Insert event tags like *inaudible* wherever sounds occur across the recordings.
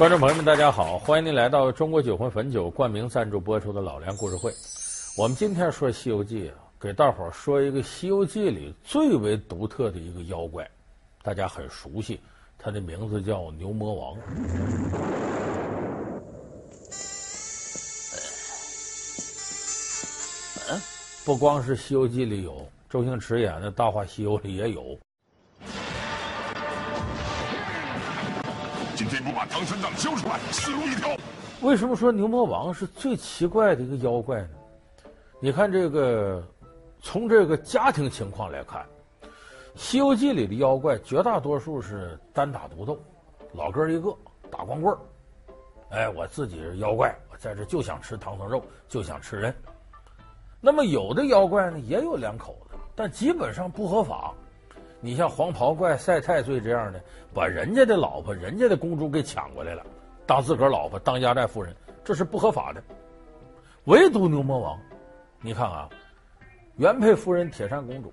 观众朋友们，大家好，欢迎您来到中国酒魂汾酒冠名赞助播出的老梁故事会。我们今天说《西游记》，给大伙儿说一个《西游记》里最为独特的一个妖怪，大家很熟悉，他的名字叫牛魔王。不光是《西游记》里有，周星驰演的《大话西游》里也有。唐三藏交出来，死路一条。为什么说牛魔王是最奇怪的一个妖怪呢？你看这个，从这个家庭情况来看，《西游记》里的妖怪绝大多数是单打独斗，老哥一个打光棍儿。哎，我自己是妖怪，我在这就想吃唐僧肉，就想吃人。那么有的妖怪呢，也有两口子，但基本上不合法。你像黄袍怪赛太岁这样的，把人家的老婆、人家的公主给抢过来了，当自个儿老婆，当压寨夫人，这是不合法的。唯独牛魔王，你看啊，原配夫人铁扇公主，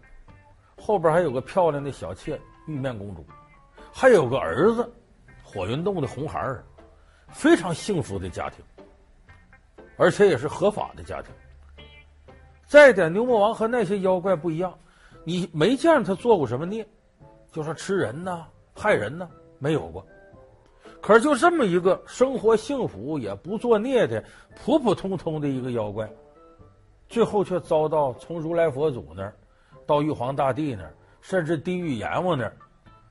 后边还有个漂亮的小妾玉面公主，还有个儿子火云洞的红孩儿，非常幸福的家庭，而且也是合法的家庭。再一点，牛魔王和那些妖怪不一样。你没见他做过什么孽，就说吃人呐、害人呐，没有过。可是就这么一个生活幸福也不作孽的普普通通的一个妖怪，最后却遭到从如来佛祖那儿到玉皇大帝那儿，甚至地狱阎王那儿，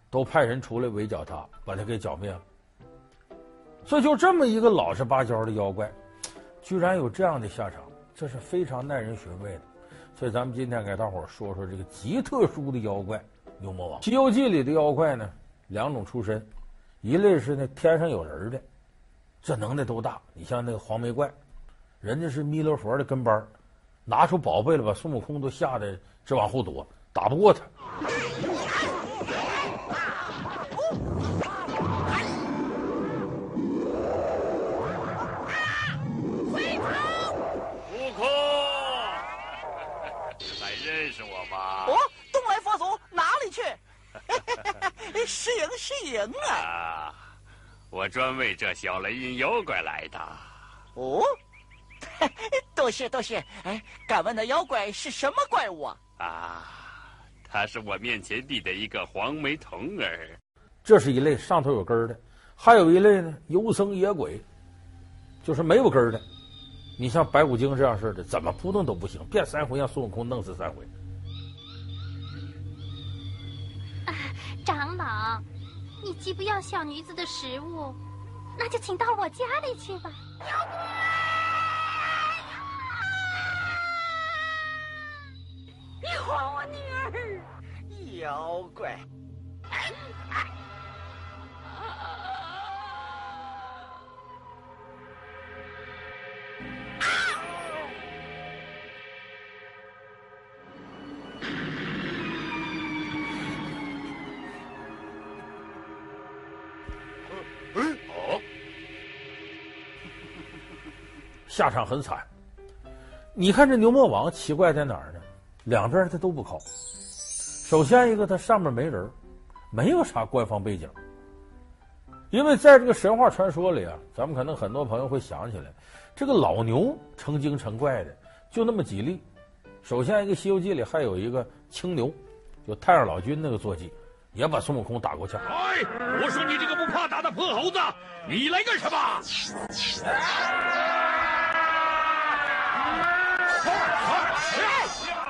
都派人出来围剿他，把他给剿灭了。所以就这么一个老实巴交的妖怪，居然有这样的下场，这是非常耐人寻味的。所以，咱们今天给大伙说说这个极特殊的妖怪——牛魔王。《西游记》里的妖怪呢，两种出身，一类是那天上有人的，这能耐都大。你像那个黄眉怪，人家是弥勒佛的跟班，拿出宝贝了，把孙悟空都吓得直往后躲，打不过他。是赢是赢啊，啊！我专为这小雷音妖怪来的。哦，多谢多谢。哎，敢问那妖怪是什么怪物啊？啊，他是我面前地的一个黄眉童儿。这是一类上头有根儿的，还有一类呢，游僧野鬼，就是没有根儿的。你像白骨精这样似的，怎么扑腾都不行，变三回让孙悟空弄死三回。长老，你既不要小女子的食物，那就请到我家里去吧。妖怪！你还我女儿！妖怪！哎 *laughs* 下场很惨，你看这牛魔王奇怪在哪儿呢？两边他都不靠。首先一个，他上面没人，没有啥官方背景。因为在这个神话传说里啊，咱们可能很多朋友会想起来，这个老牛成精成怪的就那么几例。首先一个《西游记》里还有一个青牛，就太上老君那个坐骑，也把孙悟空打过去。哎，我说你这个不怕打的破猴子，你来干什么？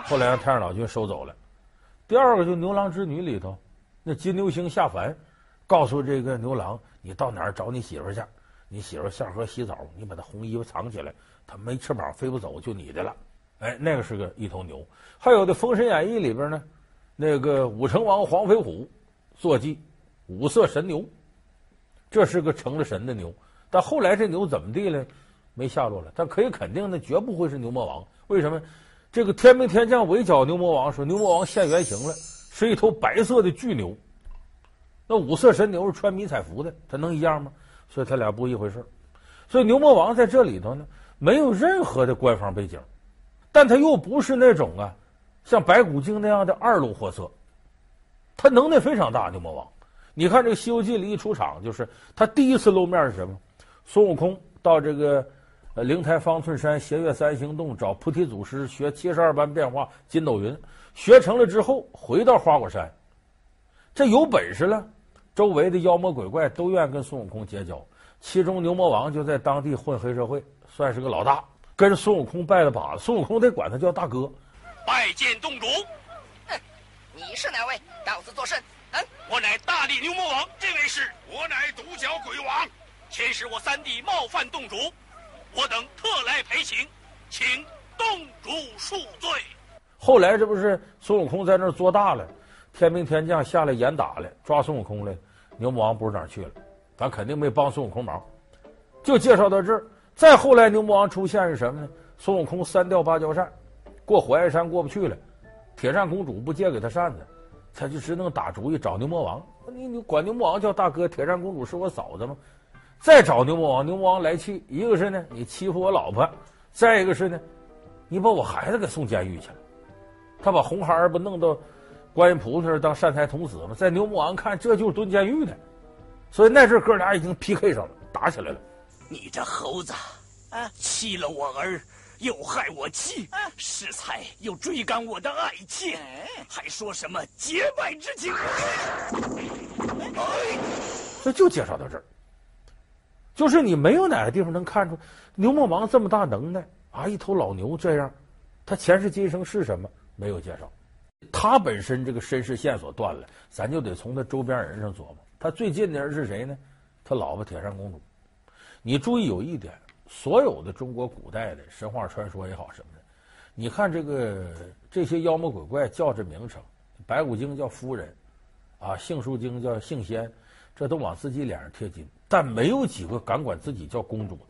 后来让太上老君收走了。第二个就牛郎织女里头，那金牛星下凡，告诉这个牛郎，你到哪儿找你媳妇去？你媳妇下河洗澡，你把她红衣服藏起来，她没翅膀飞不走，就你的了。哎，那个是个一头牛。还有的《封神演义》里边呢，那个武成王黄飞虎坐骑五色神牛，这是个成了神的牛。但后来这牛怎么地了？没下落了。但可以肯定，那绝不会是牛魔王。为什么？这个天兵天将围剿牛魔王，说牛魔王现原形了，是一头白色的巨牛。那五色神牛是穿迷彩服的，它能一样吗？所以他俩不一回事。所以牛魔王在这里头呢，没有任何的官方背景，但他又不是那种啊，像白骨精那样的二路货色，他能耐非常大。牛魔王，你看这个《西游记》里一出场，就是他第一次露面是什么？孙悟空到这个呃灵台方寸山斜月三星洞找菩提祖师学七十二般变化筋斗云，学成了之后回到花果山，这有本事了，周围的妖魔鬼怪都愿意跟孙悟空结交，其中牛魔王就在当地混黑社会，算是个老大，跟孙悟空拜了把子，孙悟空得管他叫大哥。拜见洞主。哼，你是哪位？道子作甚？嗯，我乃大力牛魔王。这位是我乃独角鬼王。前使我三弟冒犯洞主，我等特来赔情，请洞主恕罪。后来这不是孙悟空在那儿做大了，天兵天将下来严打了，抓孙悟空了，牛魔王不知哪儿去了，咱肯定没帮孙悟空忙。就介绍到这儿，再后来牛魔王出现是什么呢？孙悟空三调芭蕉扇，过火焰山过不去了，铁扇公主不借给他扇子，他就只能打主意找牛魔王。你你管牛魔王叫大哥，铁扇公主是我嫂子吗？再找牛魔王，牛魔王来气，一个是呢，你欺负我老婆；再一个是呢，你把我孩子给送监狱去了。他把红孩儿不弄到观音菩萨那儿当善财童子吗？在牛魔王看，这就是蹲监狱的。所以那阵哥俩已经 PK 上了，打起来了。你这猴子，啊，欺了我儿，又害我妻，啊，适才又追赶我的爱妾，哎，还说什么结拜之情？哎，这就介绍到这儿。就是你没有哪个地方能看出牛魔王这么大能耐啊！一头老牛这样，他前世今生是什么？没有介绍。他本身这个身世线索断了，咱就得从他周边人上琢磨。他最近的人是谁呢？他老婆铁扇公主。你注意有一点，所有的中国古代的神话传说也好什么的，你看这个这些妖魔鬼怪叫这名称，白骨精叫夫人，啊，杏树精叫杏仙，这都往自己脸上贴金。但没有几个敢管自己叫公主的，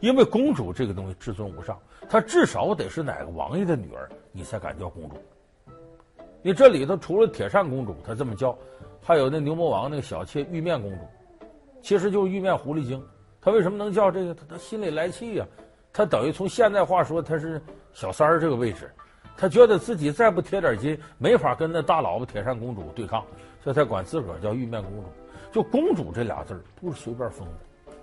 因为公主这个东西至尊无上，她至少得是哪个王爷的女儿，你才敢叫公主。你这里头除了铁扇公主，她这么叫，还有那牛魔王那个小妾玉面公主，其实就是玉面狐狸精。她为什么能叫这个？她她心里来气呀、她等于从现在话说，她是小三儿这个位置，她觉得自己再不贴点金，没法跟那大老婆铁扇公主对抗，所以她管自个儿叫玉面公主。就公主这俩字儿不是随便封的，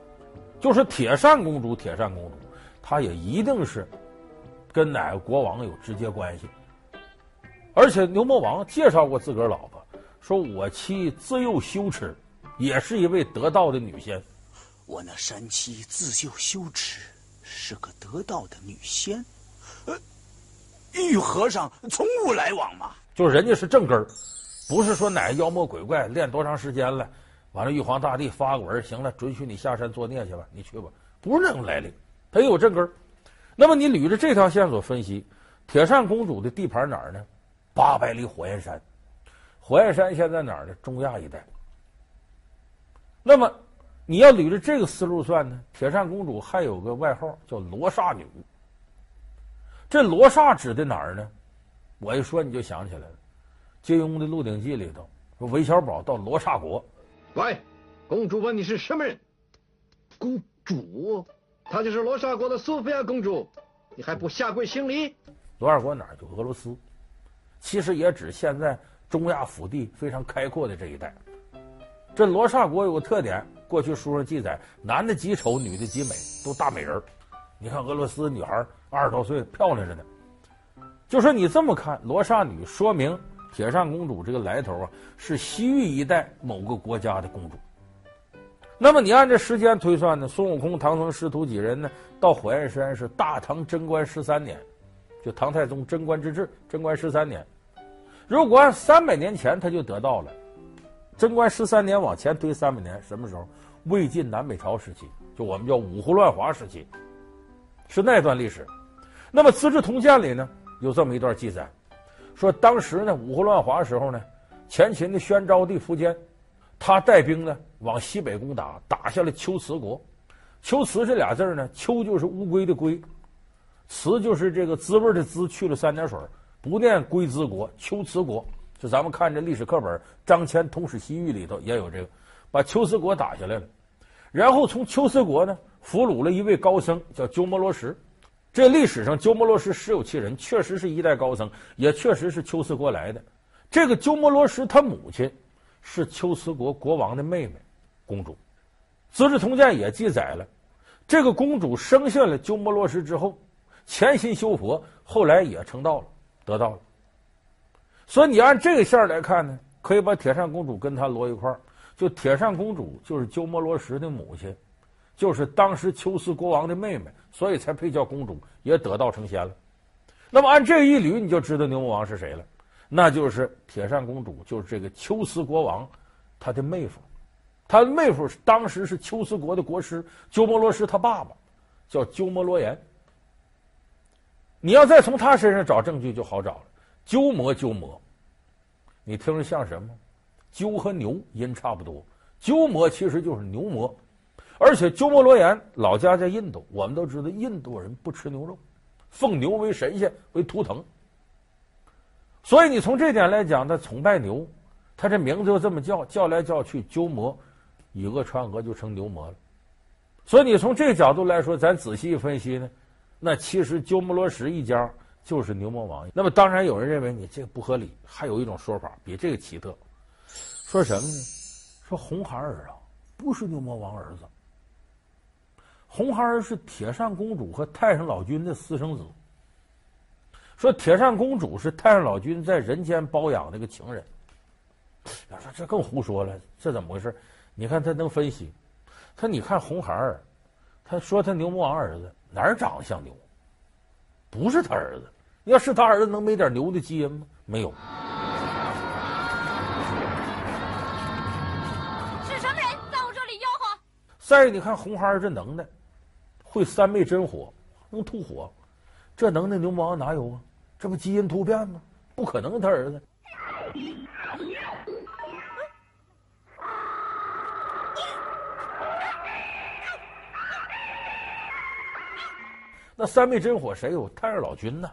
就是铁扇公主，铁扇公主，她也一定是跟哪个国王有直接关系。而且牛魔王介绍过自个儿老婆，说我妻自幼羞耻，也是一位得道的女仙。我那山妻自幼羞耻，是个得道的女仙。呃，与和尚从无来往嘛，就是人家是正根儿，不是说哪个妖魔鬼怪练多长时间了。完了，玉皇大帝发个文，行了，准许你下山作孽去吧，你去吧，不是那种来历，他也有正根儿。那么你捋着这条线索分析，铁扇公主的地盘哪儿呢？八百里火焰山，火焰山现在哪儿呢？中亚一带。那么你要捋着这个思路算呢，铁扇公主还有个外号叫罗刹女。这罗刹指的哪儿呢？我一说你就想起来了，金庸的《鹿鼎记》里头，说韦小宝到罗刹国。喂，公主问你是什么人？公主，她就是罗刹国的苏菲亚公主，你还不下跪行礼？罗刹国哪儿？就俄罗斯，其实也指现在中亚腹地非常开阔的这一带。这罗刹国有个特点，过去书上记载，男的极丑，女的极美，都大美人。你看俄罗斯女孩二十多岁，漂亮着呢。就说你这么看，罗刹女说明。铁扇公主这个来头啊，是西域一带某个国家的公主。那么你按这时间推算呢？孙悟空、唐僧师徒几人呢？到火焰山是大唐贞观十三年，就唐太宗贞观之治，贞观十三年。如果按三百年前他就得到了，贞观十三年往前推三百年，什么时候？魏晋南北朝时期，就我们叫五胡乱华时期，是那段历史。那么《资治通鉴》里呢，有这么一段记载。说当时呢，五胡乱华时候呢，前秦的宣昭帝苻坚，他带兵呢往西北攻打，打下了龟兹国。龟兹这俩字呢，龟就是乌龟的龟，兹就是这个滋味的滋，去了三点水，不念龟兹国，龟兹国。就咱们看这历史课本，张骞《通史西域》里头也有这个，把龟兹国打下来了，然后从龟兹国呢俘虏了一位高僧，叫鸠摩罗什。这历史上鸠摩罗什实有其人，确实是一代高僧，也确实是龟兹国来的。这个鸠摩罗什他母亲是龟兹国国王的妹妹，公主。《资治通鉴》也记载了，这个公主生下了鸠摩罗什之后，潜心修佛，后来也成道了，得道了。所以你按这个线来看呢，可以把铁扇公主跟他摞一块儿。就铁扇公主就是鸠摩罗什的母亲，就是当时龟兹国王的妹妹，所以才配叫公主，也得道成仙了。那么按这一捋，你就知道牛魔王是谁了，那就是铁扇公主，就是这个龟兹国王他的妹夫。他的妹夫当时是龟兹国的国师，鸠摩罗什他爸爸叫鸠摩罗炎。你要再从他身上找证据就好找了。鸠摩鸠摩，你听着像什么？鸠和牛音差不多，鸠摩其实就是牛魔，而且鸠摩罗炎老家在印度，我们都知道印度人不吃牛肉，奉牛为神仙为图腾，所以你从这点来讲，他崇拜牛，他这名字就这么叫，叫来叫去鸠摩。以讹传讹就成牛魔了，所以你从这个角度来说，咱仔细一分析呢，那其实鸠摩罗什一家就是牛魔王。那么当然有人认为你这个不合理，还有一种说法比这个奇特，说什么呢？说红孩儿啊不是牛魔王儿子，红孩儿是铁扇公主和太上老君的私生子。说铁扇公主是太上老君在人间包养那个情人。要说这更胡说了，这怎么回事？你看他能分析，他你看红孩儿，他说他牛魔王儿子哪儿长得像牛？不是他儿子，要是他儿子能没点牛的基因吗？没有。是什么人在我这里吆喝？再你看红孩儿这能耐，会三昧真火，能吐火，这能耐牛魔王哪有啊？这不基因突变吗？不可能他儿子。那三昧真火谁有？太上老君呢？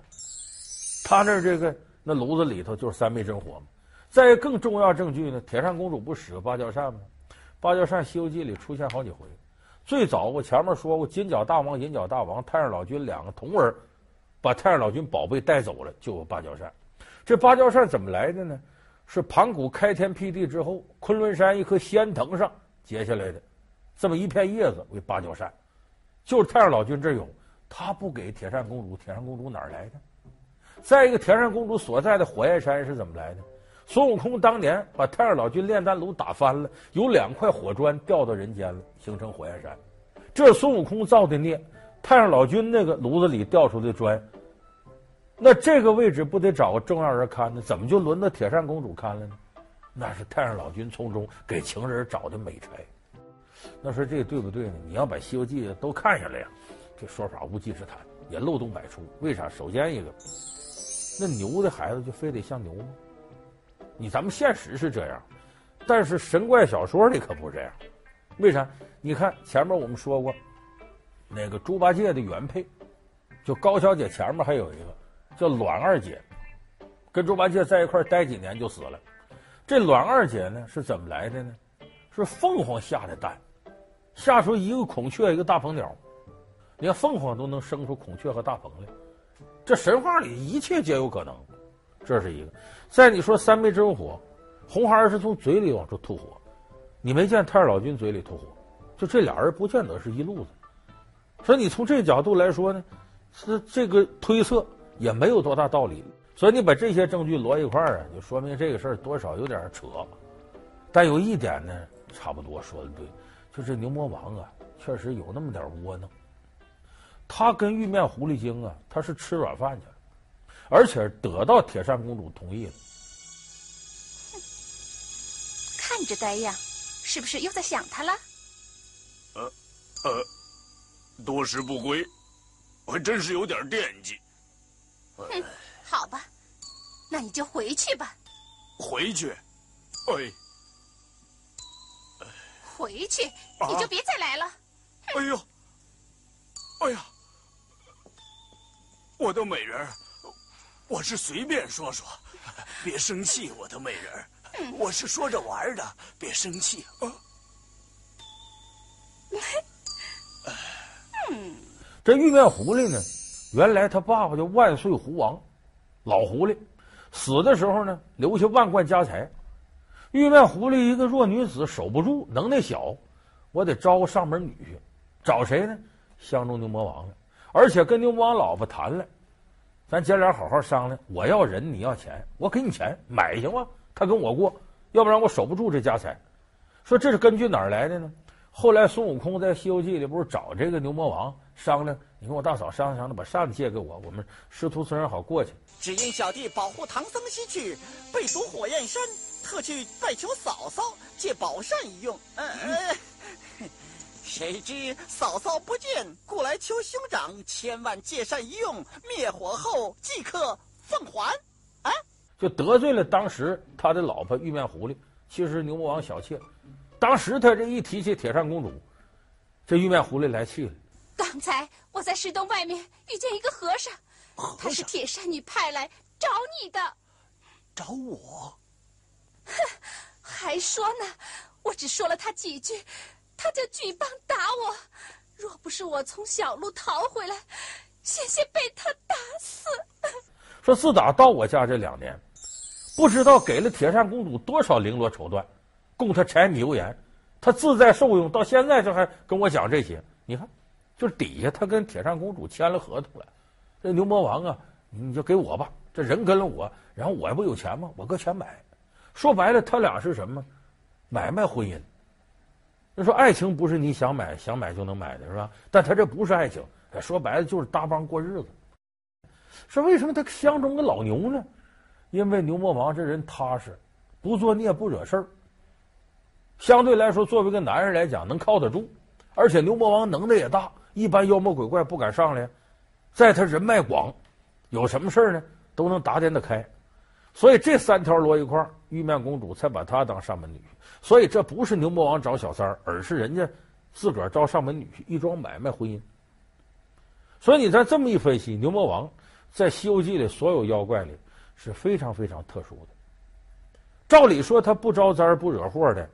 他那这个那炉子里头就是三昧真火嘛。再更重要证据呢，铁扇公主不使个芭蕉扇吗？芭蕉扇《西游记》里出现好几回。最早我前面说过，金角大王、银角大王、太上老君两个童儿把太上老君宝贝带走了，就有芭蕉扇。这芭蕉扇怎么来的呢？是盘古开天辟地之后，昆仑山一棵仙藤上结下来的，这么一片叶子为芭蕉扇，就是太上老君这有。他不给铁扇公主，铁扇公主哪儿来的？再一个，铁扇公主所在的火焰山是怎么来的？孙悟空当年把太上老君炼丹炉打翻了，有两块火砖掉到人间了，形成火焰山。这是孙悟空造的孽。太上老君那个炉子里掉出的砖，那这个位置不得找个重要人看呢？怎么就轮到铁扇公主看了呢？那是太上老君从中给情人找的美差。那说这对不对呢？你要把《西游记》都看下来呀。这说法无稽之谈，也漏洞百出。为啥？首先一个，那牛的孩子就非得像牛吗？你咱们现实是这样，但是神怪小说里可不是这样。为啥？你看前面我们说过，那个猪八戒的原配，就高小姐前面还有一个叫栾二姐，跟猪八戒在一块待几年就死了。这栾二姐呢是怎么来的呢？是凤凰下的蛋，下出一个孔雀，一个大鹏鸟。连凤凰都能生出孔雀和大鹏来，这神话里一切皆有可能。这是一个。再你说三昧真火，红孩儿是从嘴里往出吐火，你没见太上老君嘴里吐火，就这俩人不见得是一路子。所以你从这个角度来说呢，是这个推测也没有多大道理。所以你把这些证据摞一块儿啊，就说明这个事儿多少有点扯。但有一点呢，差不多说的对，就是牛魔王啊，确实有那么点窝囊。他跟玉面狐狸精啊，他是吃软饭去了，而且得到铁扇公主同意了。哼看着呆样，是不是又在想他了？呃呃，多时不归，我还真是有点惦记。哼，好吧，那你就回去吧。回去？哎，回去你就别再来了。啊、哎呦，哎呀！我的美人儿，我是随便说说，别生气，我的美人，我是说着玩的，别生气啊。这玉面狐狸呢，原来他爸爸叫万岁狐王，老狐狸，死的时候呢，留下万贯家财，玉面狐狸一个弱女子守不住，能耐小，我得招个上门女婿，找谁呢？相中牛魔王了，而且跟牛魔王老婆谈了，咱姐俩好好商量，我要人，你要钱，我给你钱买行吗？他跟我过，要不然我守不住这家财。说这是根据哪儿来的呢？后来孙悟空在《西游记》里不是找这个牛魔王商量，你跟我大嫂商量商量，把扇子借给我，我们师徒三人好过去。只因小弟保护唐僧西去，被堵火焰山。特去拜求嫂嫂借宝扇一用，嗯呃，谁知嫂嫂不见，故来求兄长千万借扇一用，灭火后即刻奉还。啊，就得罪了当时他的老婆玉面狐狸，其实牛魔王小妾。当时他这一提起铁扇公主，这玉面狐狸来气了。刚才我在石洞外面遇见一个和尚，和尚他是铁扇女派来找你的。找我？哼，还说呢，我只说了他几句，他就举棒打我。若不是我从小路逃回来，险些被他打死。说自打到我家这两年，不知道给了铁扇公主多少绫罗绸缎，供她柴米油盐，她自在受用。到现在这还跟我讲这些，你看，就是底下他跟铁扇公主签了合同了。这牛魔王啊，你就给我吧，这人跟了我，然后我不有钱吗？我搁钱买。说白了，他俩是什么？买卖婚姻。他说爱情不是你想买想买就能买的，是吧？但他这不是爱情，说白了就是搭帮过日子。说为什么他相中个老牛呢？因为牛魔王这人踏实，不作孽不惹事儿。相对来说，作为一个男人来讲，能靠得住。而且牛魔王能耐也大，一般妖魔鬼怪不敢上来。在他人脉广，有什么事儿呢，都能打点得开。所以这三条摞一块儿，玉面公主才把他当上门女婿。所以这不是牛魔王找小三儿，而是人家自个儿招上门女婿，一桩买卖婚姻。所以你再这么一分析，牛魔王在《西游记》里所有妖怪里是非常非常特殊的。照理说他不招灾不惹祸的，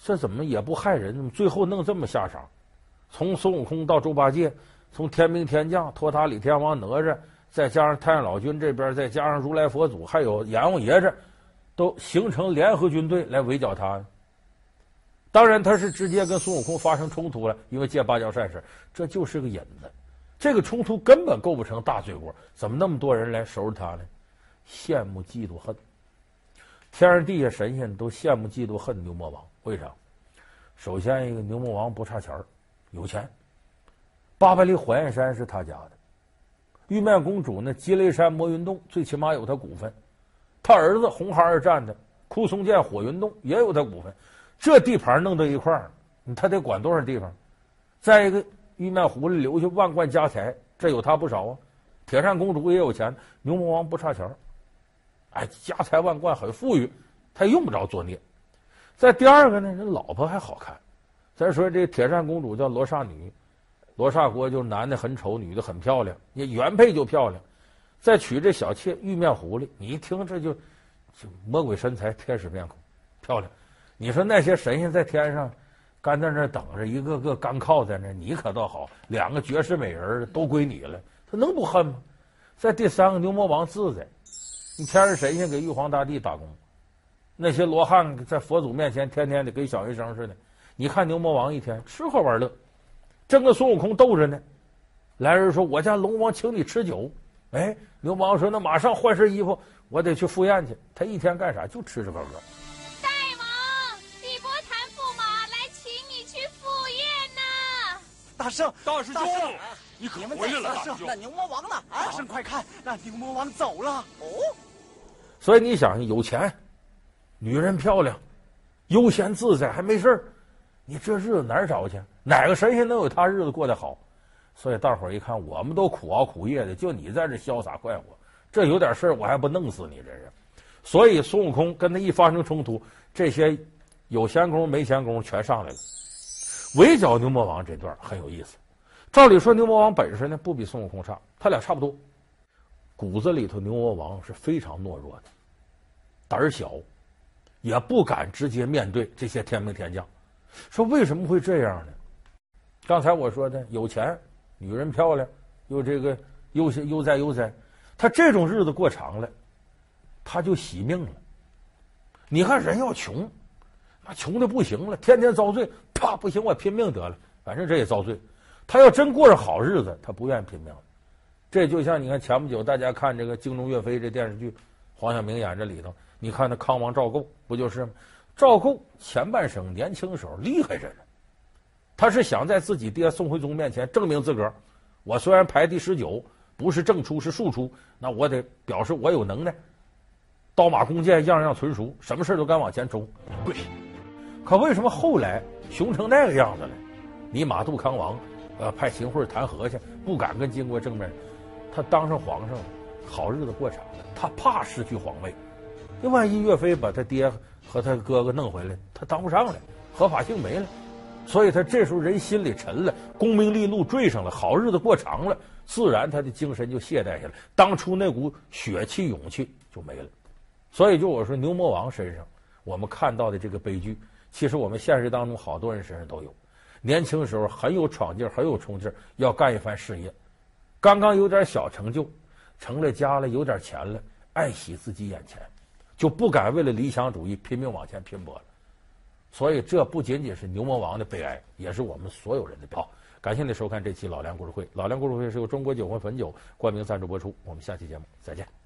这怎么也不害人？最后弄这么下场？从孙悟空到猪八戒，从天兵天将、托塔李天王、哪吒。再加上太上老君这边，再加上如来佛祖，还有阎王爷这，都形成联合军队来围剿他。当然，他是直接跟孙悟空发生冲突了，因为借芭蕉扇事，这就是个引子。这个冲突根本构不成大罪过，怎么那么多人来收拾他呢？羡慕、嫉妒、恨，天上地下神仙都羡慕、嫉妒、恨牛魔王。为啥？首先，一个牛魔王不差钱儿，有钱。八百里火焰山是他家的。玉面公主呢？积雷山魔云洞最起码有他股份，他儿子红孩儿站的枯松涧火云洞也有他股份，这地盘弄到一块儿，他得管多少地方？再一个，玉面狐狸留下万贯家财，这有他不少啊。铁扇公主也有钱，牛魔王不差钱儿，哎，家财万贯，很富裕，他用不着作孽。再第二个呢，人老婆还好看。再说这铁扇公主叫罗刹女。罗刹国就是男的很丑，女的很漂亮，你原配就漂亮，再娶这小妾玉面狐狸，你一听这就就魔鬼身材，天使面孔，漂亮。你说那些神仙在天上干在那等着，一个个干靠在那，你可倒好，两个绝世美人都归你了，他能不恨吗？再第三个牛魔王自在，你天上神仙给玉皇大帝打工，那些罗汉在佛祖面前天天的跟小学生似的，你看牛魔王一天吃喝玩乐。正跟孙悟空斗着呢，来人说：“我家龙王请你吃酒。”哎，牛魔王说：“那马上换身衣服，我得去赴宴去。”他一天干啥？就吃吃喝喝。大王，李伯坦驸马来请你去赴宴呢。大圣，大师兄，大你可回来了，大圣，那牛魔王呢？大圣，快看，那牛魔王走了。哦，所以你想，有钱，女人漂亮，悠闲自在，还没事儿。你这日子哪儿找去？哪个神仙能有他日子过得好？所以大伙儿一看，我们都苦熬苦夜的，就你在这潇洒快活，这有点事儿我还不弄死你这人？所以孙悟空跟他一发生冲突，这些有闲工没闲工全上来了，围剿牛魔王这段很有意思。照理说牛魔王本事呢不比孙悟空差，他俩差不多，骨子里头牛魔王是非常懦弱的，胆儿小，也不敢直接面对这些天兵天将。说为什么会这样呢？刚才我说的有钱，女人漂亮，又这个悠闲悠哉悠哉，他这种日子过长了，他就惜命了。你看人要穷，那穷的不行了，天天遭罪，啪，不行，我拼命得了，反正这也遭罪。他要真过上好日子，他不愿意拼命。这就像你看前不久大家看这个《精忠岳飞》这电视剧，黄晓明演这里头，你看那康王赵构不就是吗？赵构前半生年轻时候厉害着呢，他是想在自己爹宋徽宗面前证明自个儿。我虽然排第十九，不是正出是庶出，那我得表示我有能耐。刀马弓箭样样纯熟，什么事都敢往前冲。对，可为什么后来熊成那个样子了？你马杜康王，呃，派秦桧弹劾去，不敢跟金国正面。他当上皇上了，好日子过长了，他怕失去皇位。那万一岳飞把他爹和他哥哥弄回来，他当不上了，合法性没了。所以他这时候人心里沉了，功名利禄坠上了，好日子过长了，自然他的精神就懈怠下来，当初那股血气勇气就没了。所以，就我说牛魔王身上，我们看到的这个悲剧，其实我们现实当中好多人身上都有。年轻时候很有闯劲，很有冲劲，要干一番事业，刚刚有点小成就，成了家了，有点钱了，爱惜自己眼前，就不敢为了理想主义拼命往前拼搏了。所以，这不仅仅是牛魔王的悲哀，也是我们所有人的悲哀。感谢您收看这期《老梁故事会》，《老梁故事会》是由中国酒魂汾酒冠名赞助播出。我们下期节目再见。